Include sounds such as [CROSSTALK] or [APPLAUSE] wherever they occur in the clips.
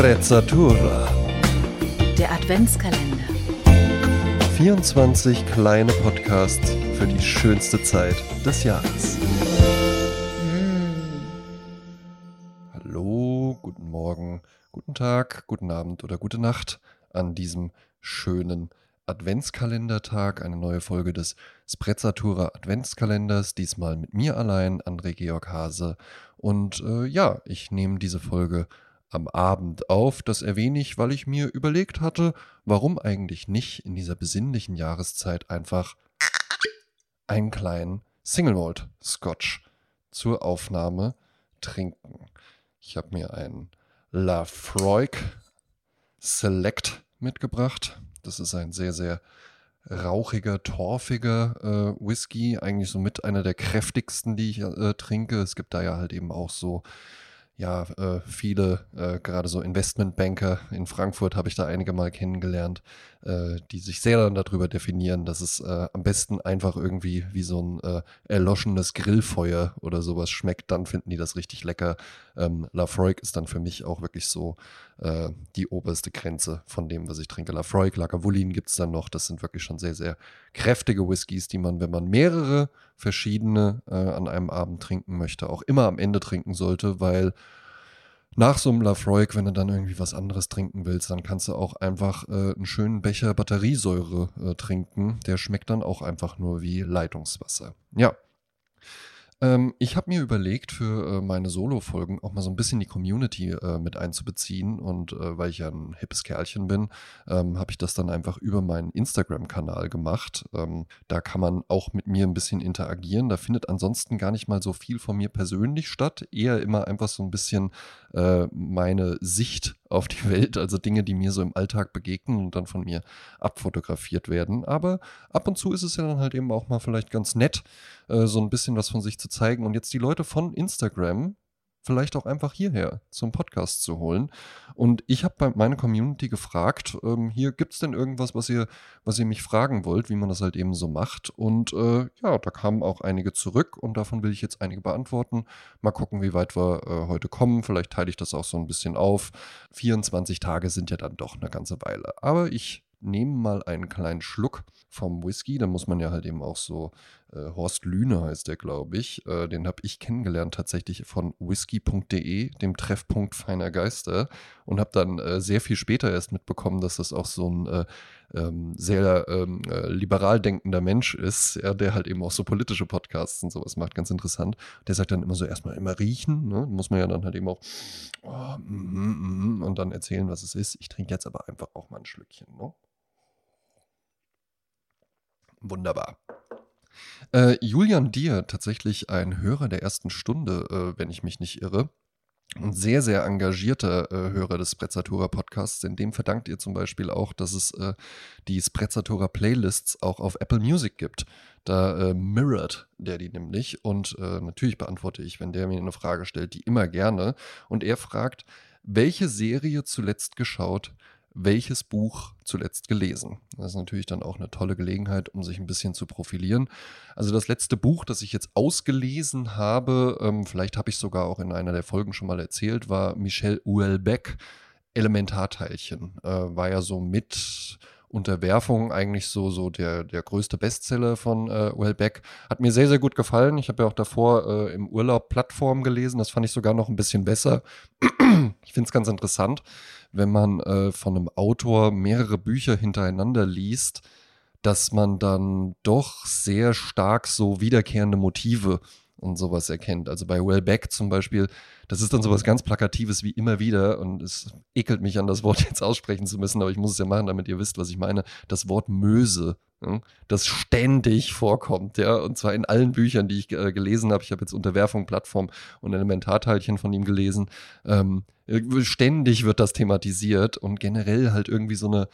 Sprezzatura. Der Adventskalender. 24 kleine Podcasts für die schönste Zeit des Jahres. Hallo, guten Morgen, guten Tag, guten Abend oder gute Nacht an diesem schönen Adventskalendertag. Eine neue Folge des Sprezzatura Adventskalenders. Diesmal mit mir allein, André Georg Hase. Und äh, ja, ich nehme diese Folge am Abend auf. Das erwähne ich, weil ich mir überlegt hatte, warum eigentlich nicht in dieser besinnlichen Jahreszeit einfach einen kleinen Single Malt Scotch zur Aufnahme trinken. Ich habe mir einen Lafroig Select mitgebracht. Das ist ein sehr, sehr rauchiger, torfiger äh, Whisky. Eigentlich so mit einer der kräftigsten, die ich äh, trinke. Es gibt da ja halt eben auch so ja, äh, viele, äh, gerade so Investmentbanker in Frankfurt habe ich da einige mal kennengelernt, äh, die sich sehr dann darüber definieren, dass es äh, am besten einfach irgendwie wie so ein äh, erloschenes Grillfeuer oder sowas schmeckt. Dann finden die das richtig lecker. Ähm, Lafroig ist dann für mich auch wirklich so äh, die oberste Grenze von dem, was ich trinke. Lafroig, Lagavulin gibt es dann noch. Das sind wirklich schon sehr, sehr kräftige Whiskys, die man, wenn man mehrere verschiedene an einem Abend trinken möchte, auch immer am Ende trinken sollte, weil nach so einem Lafroig, wenn du dann irgendwie was anderes trinken willst, dann kannst du auch einfach äh, einen schönen Becher Batteriesäure äh, trinken. Der schmeckt dann auch einfach nur wie Leitungswasser. Ja, ähm, ich habe mir überlegt, für äh, meine Solo-Folgen auch mal so ein bisschen die Community äh, mit einzubeziehen. Und äh, weil ich ja ein hippes Kerlchen bin, ähm, habe ich das dann einfach über meinen Instagram-Kanal gemacht. Ähm, da kann man auch mit mir ein bisschen interagieren. Da findet ansonsten gar nicht mal so viel von mir persönlich statt. Eher immer einfach so ein bisschen äh, meine Sicht auf die Welt, also Dinge, die mir so im Alltag begegnen und dann von mir abfotografiert werden. Aber ab und zu ist es ja dann halt eben auch mal vielleicht ganz nett, äh, so ein bisschen was von sich zu zeigen. Und jetzt die Leute von Instagram vielleicht auch einfach hierher zum Podcast zu holen. Und ich habe bei meiner Community gefragt, ähm, hier gibt es denn irgendwas, was ihr, was ihr mich fragen wollt, wie man das halt eben so macht. Und äh, ja, da kamen auch einige zurück und davon will ich jetzt einige beantworten. Mal gucken, wie weit wir äh, heute kommen. Vielleicht teile ich das auch so ein bisschen auf. 24 Tage sind ja dann doch eine ganze Weile. Aber ich nehme mal einen kleinen Schluck vom Whisky. Da muss man ja halt eben auch so, äh, Horst Lüne heißt der, glaube ich. Äh, den habe ich kennengelernt tatsächlich von whisky.de, dem Treffpunkt feiner Geister. Und habe dann äh, sehr viel später erst mitbekommen, dass das auch so ein äh, ähm, sehr ähm, äh, liberal denkender Mensch ist, ja, der halt eben auch so politische Podcasts und sowas macht, ganz interessant. Der sagt dann immer so erstmal immer riechen, ne? muss man ja dann halt eben auch oh, mm, mm, und dann erzählen, was es ist. Ich trinke jetzt aber einfach auch mal ein Schlückchen. Ne? Wunderbar. Äh, Julian Dier, tatsächlich ein Hörer der ersten Stunde, äh, wenn ich mich nicht irre. Ein sehr, sehr engagierter äh, Hörer des Sprezzatura Podcasts. In dem verdankt ihr zum Beispiel auch, dass es äh, die Sprezzatura Playlists auch auf Apple Music gibt. Da äh, mirrored der die nämlich. Und äh, natürlich beantworte ich, wenn der mir eine Frage stellt, die immer gerne. Und er fragt, welche Serie zuletzt geschaut, welches Buch zuletzt gelesen. Das ist natürlich dann auch eine tolle Gelegenheit, um sich ein bisschen zu profilieren. Also das letzte Buch, das ich jetzt ausgelesen habe, ähm, vielleicht habe ich sogar auch in einer der Folgen schon mal erzählt, war Michel Houellebecq, Elementarteilchen. Äh, war ja so mit Unterwerfung eigentlich so, so der, der größte Bestseller von äh, Houellebecq. Hat mir sehr, sehr gut gefallen. Ich habe ja auch davor äh, im Urlaub Plattform gelesen. Das fand ich sogar noch ein bisschen besser. [CLEARS THROAT] ich finde es ganz interessant wenn man äh, von einem Autor mehrere Bücher hintereinander liest, dass man dann doch sehr stark so wiederkehrende Motive und sowas erkennt. Also bei Wellbeck zum Beispiel, das ist dann sowas ganz Plakatives wie immer wieder und es ekelt mich an, das Wort [LAUGHS] jetzt aussprechen zu müssen, aber ich muss es ja machen, damit ihr wisst, was ich meine. Das Wort Möse, ja, das ständig vorkommt, ja, und zwar in allen Büchern, die ich äh, gelesen habe. Ich habe jetzt Unterwerfung, Plattform und Elementarteilchen von ihm gelesen. Ähm, ständig wird das thematisiert und generell halt irgendwie so eine,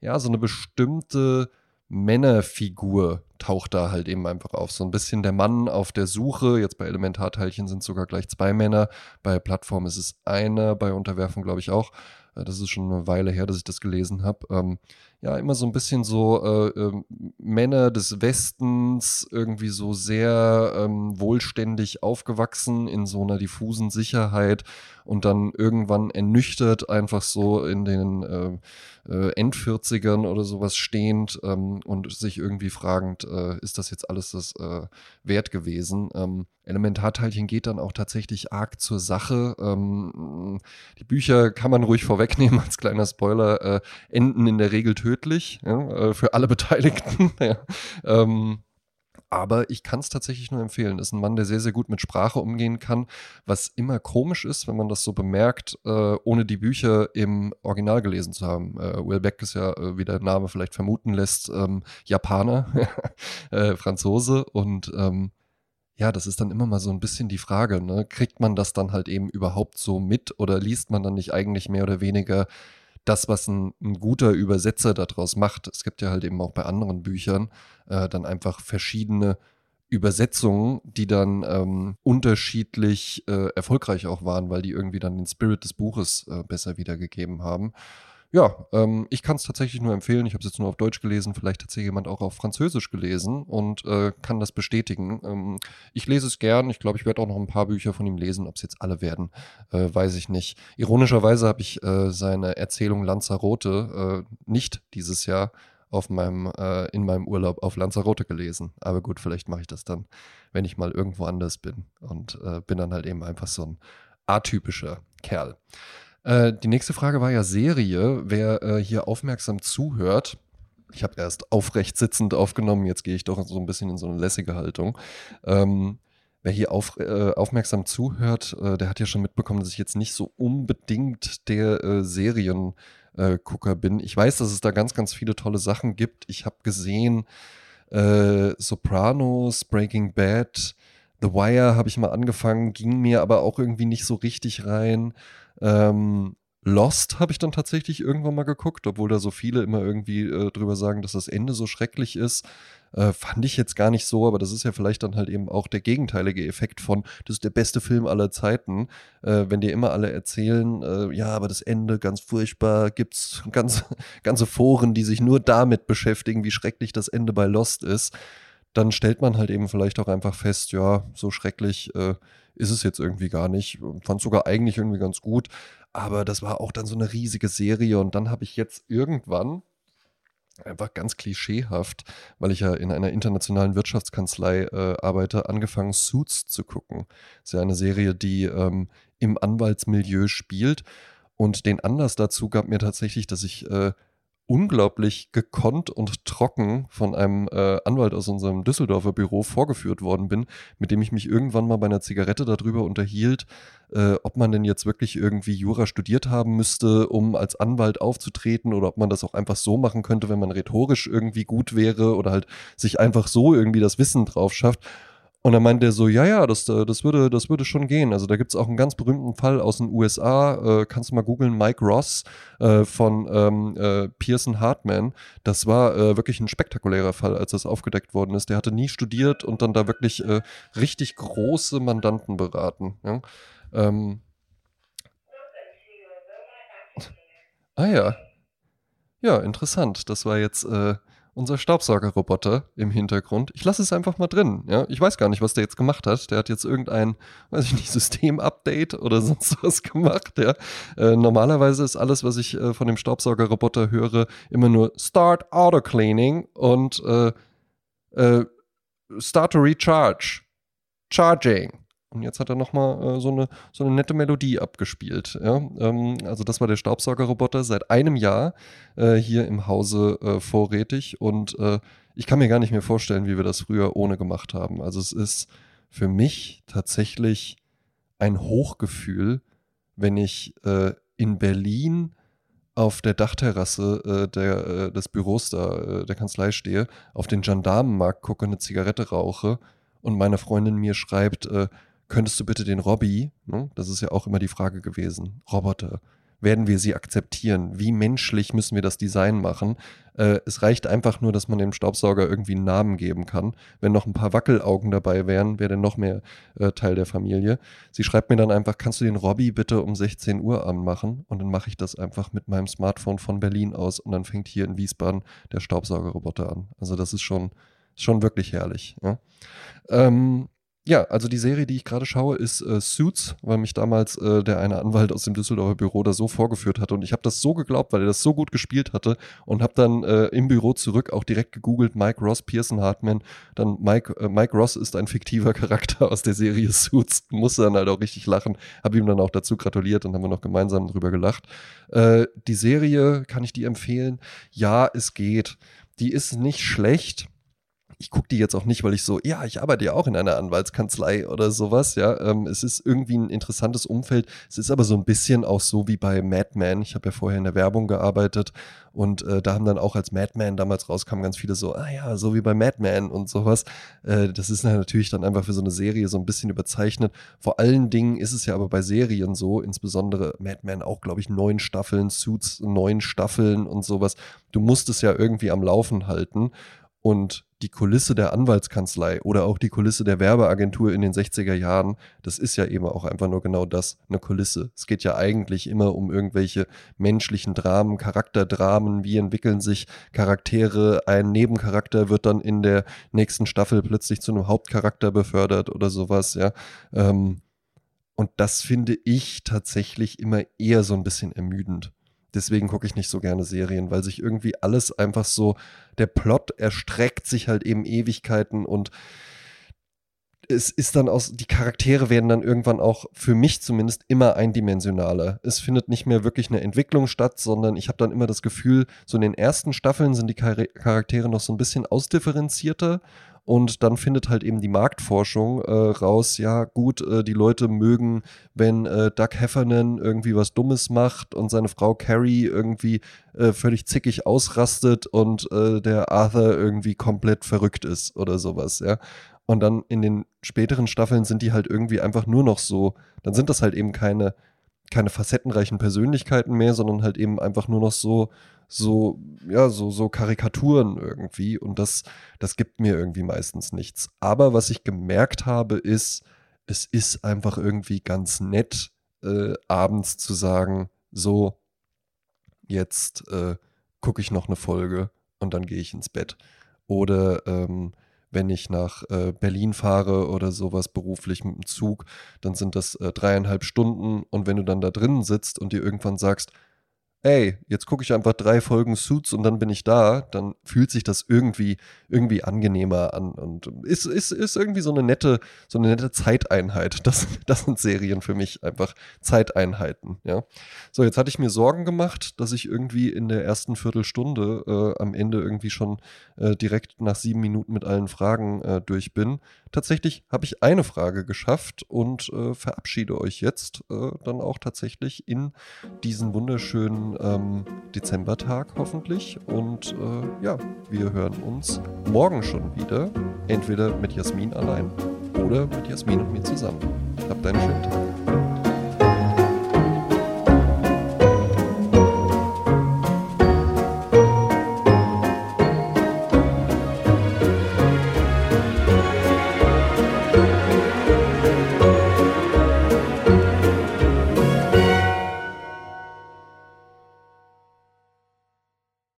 ja, so eine bestimmte Männerfigur taucht da halt eben einfach auf. So ein bisschen der Mann auf der Suche. Jetzt bei Elementarteilchen sind sogar gleich zwei Männer. Bei Plattform ist es einer, bei Unterwerfung glaube ich auch. Äh, das ist schon eine Weile her, dass ich das gelesen habe. Ähm, ja, immer so ein bisschen so äh, äh, Männer des Westens, irgendwie so sehr ähm, wohlständig aufgewachsen in so einer diffusen Sicherheit und dann irgendwann ernüchtert, einfach so in den äh, äh, End-40ern oder sowas stehend ähm, und sich irgendwie fragend, äh, ist das jetzt alles das äh, wert gewesen? Ähm, Elementarteilchen geht dann auch tatsächlich arg zur Sache. Ähm, die Bücher kann man ruhig vorwegnehmen [LAUGHS] als kleiner Spoiler, äh, enden in der Regel tödlich ja, äh, für alle [LAUGHS] Beteiligten. ja. ähm, aber ich kann es tatsächlich nur empfehlen. Ist ein Mann, der sehr, sehr gut mit Sprache umgehen kann, was immer komisch ist, wenn man das so bemerkt, äh, ohne die Bücher im Original gelesen zu haben. Äh, Will Beck ist ja, äh, wie der Name vielleicht vermuten lässt, ähm, Japaner, [LAUGHS] äh, Franzose und ähm, ja, das ist dann immer mal so ein bisschen die Frage, ne? kriegt man das dann halt eben überhaupt so mit oder liest man dann nicht eigentlich mehr oder weniger das, was ein, ein, guter Übersetzer daraus macht. Es gibt ja halt eben auch bei anderen Büchern äh, dann einfach verschiedene Übersetzungen, die dann ähm, unterschiedlich äh, erfolgreich auch waren, weil die irgendwie dann den Spirit des Buches äh, besser wiedergegeben haben ja, ähm, ich kann es tatsächlich nur empfehlen. Ich habe es jetzt nur auf Deutsch gelesen, vielleicht hat es jemand auch auf Französisch gelesen und äh, kann das bestätigen. Ähm, ich lese es gern. Ich glaube, ich werde auch noch ein paar Bücher von ihm lesen. Ob es jetzt alle werden, äh, weiß ich nicht. Ironischerweise habe ich äh, seine Erzählung Lanzarote äh, nicht dieses Jahr auf meinem, äh, in meinem Urlaub auf Lanzarote gelesen. Aber gut, vielleicht mache ich das dann, wenn ich mal irgendwo anders bin und äh, bin dann halt eben einfach so ein atypischer Kerl. Äh, die nächste Frage war ja Serie. Wer äh, hier aufmerksam zuhört, ich habe erst aufrecht sitzend aufgenommen, jetzt gehe ich doch so ein bisschen in so eine lässige Haltung. Ähm, wer hier auf, äh, aufmerksam zuhört, äh, der hat ja schon mitbekommen, dass ich jetzt nicht so unbedingt der äh, Seriengucker bin. Ich weiß, dass es da ganz, ganz viele tolle Sachen gibt. Ich habe gesehen, Sopranos, Breaking Bad, The Wire habe ich mal angefangen, ging mir aber auch irgendwie nicht so richtig rein. Ähm, Lost habe ich dann tatsächlich irgendwann mal geguckt, obwohl da so viele immer irgendwie äh, drüber sagen, dass das Ende so schrecklich ist. Äh, fand ich jetzt gar nicht so, aber das ist ja vielleicht dann halt eben auch der gegenteilige Effekt von, das ist der beste Film aller Zeiten. Äh, wenn dir immer alle erzählen, äh, ja, aber das Ende ganz furchtbar, gibt's [LAUGHS] ganz, ganze Foren, die sich nur damit beschäftigen, wie schrecklich das Ende bei Lost ist, dann stellt man halt eben vielleicht auch einfach fest, ja, so schrecklich äh, ist es jetzt irgendwie gar nicht. Fand sogar eigentlich irgendwie ganz gut. Aber das war auch dann so eine riesige Serie. Und dann habe ich jetzt irgendwann, einfach ganz klischeehaft, weil ich ja in einer internationalen Wirtschaftskanzlei äh, arbeite, angefangen, Suits zu gucken. Das ist ja eine Serie, die ähm, im Anwaltsmilieu spielt. Und den Anlass dazu gab mir tatsächlich, dass ich äh, unglaublich gekonnt und trocken von einem äh, Anwalt aus unserem Düsseldorfer Büro vorgeführt worden bin, mit dem ich mich irgendwann mal bei einer Zigarette darüber unterhielt, äh, ob man denn jetzt wirklich irgendwie Jura studiert haben müsste, um als Anwalt aufzutreten oder ob man das auch einfach so machen könnte, wenn man rhetorisch irgendwie gut wäre oder halt sich einfach so irgendwie das Wissen drauf schafft. Und dann meint er so, ja, ja, das, äh, das, würde, das würde schon gehen. Also da gibt es auch einen ganz berühmten Fall aus den USA, äh, kannst du mal googeln, Mike Ross äh, von ähm, äh, Pearson Hartman. Das war äh, wirklich ein spektakulärer Fall, als das aufgedeckt worden ist. Der hatte nie studiert und dann da wirklich äh, richtig große Mandanten beraten. Ja? Ähm. Ah ja. Ja, interessant. Das war jetzt unser Staubsaugerroboter im Hintergrund. Ich lasse es einfach mal drin. Ja? Ich weiß gar nicht, was der jetzt gemacht hat. Der hat jetzt irgendein, weiß ich nicht, [LAUGHS] System-Update oder sonst [LAUGHS] was gemacht. Ja? Äh, normalerweise ist alles, was ich äh, von dem Staubsaugerroboter höre, immer nur Start Auto Cleaning und äh, äh Start to Recharge. Charging. Und jetzt hat er nochmal äh, so, eine, so eine nette Melodie abgespielt. Ja? Ähm, also das war der Staubsaugerroboter seit einem Jahr äh, hier im Hause äh, vorrätig. Und äh, ich kann mir gar nicht mehr vorstellen, wie wir das früher ohne gemacht haben. Also es ist für mich tatsächlich ein Hochgefühl, wenn ich äh, in Berlin auf der Dachterrasse äh, der, äh, des Büros da, äh, der Kanzlei stehe, auf den Gendarmenmarkt gucke, eine Zigarette rauche und meine Freundin mir schreibt, äh, könntest du bitte den Robby, ne, das ist ja auch immer die Frage gewesen, Roboter, werden wir sie akzeptieren? Wie menschlich müssen wir das Design machen? Äh, es reicht einfach nur, dass man dem Staubsauger irgendwie einen Namen geben kann. Wenn noch ein paar Wackelaugen dabei wären, wäre der noch mehr äh, Teil der Familie. Sie schreibt mir dann einfach, kannst du den Robby bitte um 16 Uhr anmachen? Und dann mache ich das einfach mit meinem Smartphone von Berlin aus und dann fängt hier in Wiesbaden der Staubsaugerroboter an. Also das ist schon, schon wirklich herrlich. Ja? Ähm, ja, also die Serie, die ich gerade schaue, ist äh, Suits, weil mich damals äh, der eine Anwalt aus dem Düsseldorfer Büro da so vorgeführt hatte und ich habe das so geglaubt, weil er das so gut gespielt hatte und habe dann äh, im Büro zurück auch direkt gegoogelt Mike Ross, Pearson Hartman, dann Mike äh, Mike Ross ist ein fiktiver [LAUGHS] Charakter aus der Serie Suits, musste dann halt auch richtig lachen, habe ihm dann auch dazu gratuliert und haben wir noch gemeinsam drüber gelacht. Äh, die Serie, kann ich die empfehlen? Ja, es geht. Die ist nicht schlecht ich gucke die jetzt auch nicht, weil ich so, ja, ich arbeite ja auch in einer Anwaltskanzlei oder sowas, ja. Ähm, es ist irgendwie ein interessantes Umfeld. Es ist aber so ein bisschen auch so wie bei Mad Men. Ich habe ja vorher in der Werbung gearbeitet und äh, da haben dann auch als Mad Men damals rauskam ganz viele so, ah ja, so wie bei Mad Men und sowas. Äh, das ist natürlich dann einfach für so eine Serie so ein bisschen überzeichnet. Vor allen Dingen ist es ja aber bei Serien so, insbesondere Mad Men auch, glaube ich, neun Staffeln, Suits neun Staffeln und sowas. Du musst es ja irgendwie am Laufen halten. Und die Kulisse der Anwaltskanzlei oder auch die Kulisse der Werbeagentur in den 60er Jahren, das ist ja eben auch einfach nur genau das, eine Kulisse. Es geht ja eigentlich immer um irgendwelche menschlichen Dramen, Charakterdramen, wie entwickeln sich Charaktere, ein Nebencharakter wird dann in der nächsten Staffel plötzlich zu einem Hauptcharakter befördert oder sowas, ja. Ähm, und das finde ich tatsächlich immer eher so ein bisschen ermüdend. Deswegen gucke ich nicht so gerne Serien, weil sich irgendwie alles einfach so, der Plot erstreckt sich halt eben Ewigkeiten und es ist dann aus, die Charaktere werden dann irgendwann auch für mich zumindest immer eindimensionaler. Es findet nicht mehr wirklich eine Entwicklung statt, sondern ich habe dann immer das Gefühl, so in den ersten Staffeln sind die Charaktere noch so ein bisschen ausdifferenzierter und dann findet halt eben die Marktforschung äh, raus, ja gut, äh, die Leute mögen, wenn äh, Doug Heffernan irgendwie was Dummes macht und seine Frau Carrie irgendwie äh, völlig zickig ausrastet und äh, der Arthur irgendwie komplett verrückt ist oder sowas, ja. Und dann in den späteren Staffeln sind die halt irgendwie einfach nur noch so, dann sind das halt eben keine, keine facettenreichen Persönlichkeiten mehr, sondern halt eben einfach nur noch so, so, ja, so, so Karikaturen irgendwie und das, das gibt mir irgendwie meistens nichts. Aber was ich gemerkt habe, ist, es ist einfach irgendwie ganz nett, äh, abends zu sagen, so, jetzt äh, gucke ich noch eine Folge und dann gehe ich ins Bett. Oder ähm, wenn ich nach äh, Berlin fahre oder sowas beruflich mit dem Zug, dann sind das äh, dreieinhalb Stunden und wenn du dann da drinnen sitzt und dir irgendwann sagst, ey, jetzt gucke ich einfach drei Folgen Suits und dann bin ich da, dann fühlt sich das irgendwie, irgendwie angenehmer an und ist, ist, ist irgendwie so eine nette, so eine nette Zeiteinheit. Das, das sind Serien für mich einfach Zeiteinheiten, ja. So, jetzt hatte ich mir Sorgen gemacht, dass ich irgendwie in der ersten Viertelstunde äh, am Ende irgendwie schon äh, direkt nach sieben Minuten mit allen Fragen äh, durch bin. Tatsächlich habe ich eine Frage geschafft und äh, verabschiede euch jetzt äh, dann auch tatsächlich in diesen wunderschönen ähm, Dezembertag hoffentlich. Und äh, ja, wir hören uns morgen schon wieder. Entweder mit Jasmin allein oder mit Jasmin und mir zusammen. Habt einen schönen Tag.